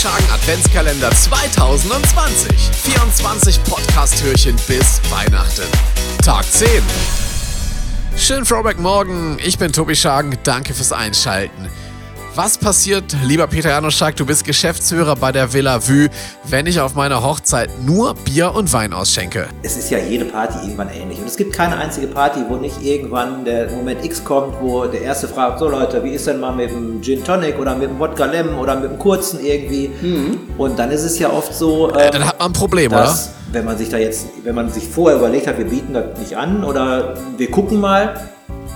Schagen Adventskalender 2020. 24 Podcast-Türchen bis Weihnachten. Tag 10. Schönen Throwback Morgen. Ich bin Tobi Schagen. Danke fürs Einschalten. Was passiert, lieber Peter Janoschak, du bist Geschäftsführer bei der Villa Vue, wenn ich auf meiner Hochzeit nur Bier und Wein ausschenke? Es ist ja jede Party irgendwann ähnlich. Und es gibt keine einzige Party, wo nicht irgendwann der Moment X kommt, wo der Erste fragt, so Leute, wie ist denn mal mit dem Gin Tonic oder mit dem Wodka Lemon oder mit dem Kurzen irgendwie? Mhm. Und dann ist es ja oft so... Ähm, dann hat man ein Problem, dass, oder? Wenn man sich da jetzt, wenn man sich vorher überlegt hat, wir bieten das nicht an oder wir gucken mal,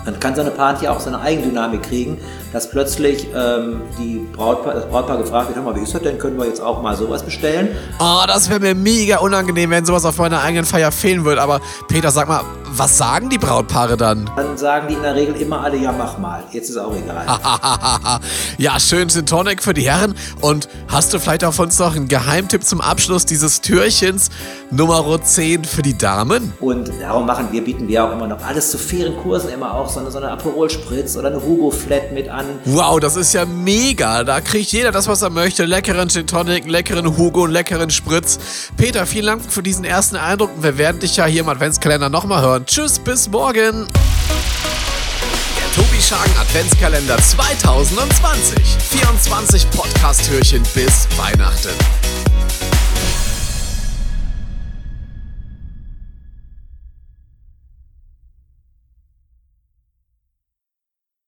dann kann so eine Party auch so eine Eigendynamik kriegen, dass plötzlich ähm, die Brautpaar, das Brautpaar gefragt wird, hör mal, wie ist das denn, können wir jetzt auch mal sowas bestellen? Oh, das wäre mir mega unangenehm, wenn sowas auf meiner eigenen Feier fehlen würde. Aber Peter, sag mal, was sagen die Brautpaare dann? Dann sagen die in der Regel immer alle, ja mach mal, jetzt ist auch egal. ja, schön Gin Tonic für die Herren. Und hast du vielleicht auf uns noch einen Geheimtipp zum Abschluss dieses Türchens Nummer 10 für die Damen? Und darum machen wir, bieten wir auch immer noch alles zu fairen Kursen, immer auch so eine, so eine Aperol Spritz oder eine Hugo Flat mit an an. Wow, das ist ja mega. Da kriegt jeder das, was er möchte. Leckeren Gin Tonic, leckeren Hugo, leckeren Spritz. Peter, vielen Dank für diesen ersten Eindruck. Wir werden dich ja hier im Adventskalender nochmal hören. Tschüss, bis morgen. Der Tobi Schagen Adventskalender 2020. 24 Podcast-Türchen bis Weihnachten.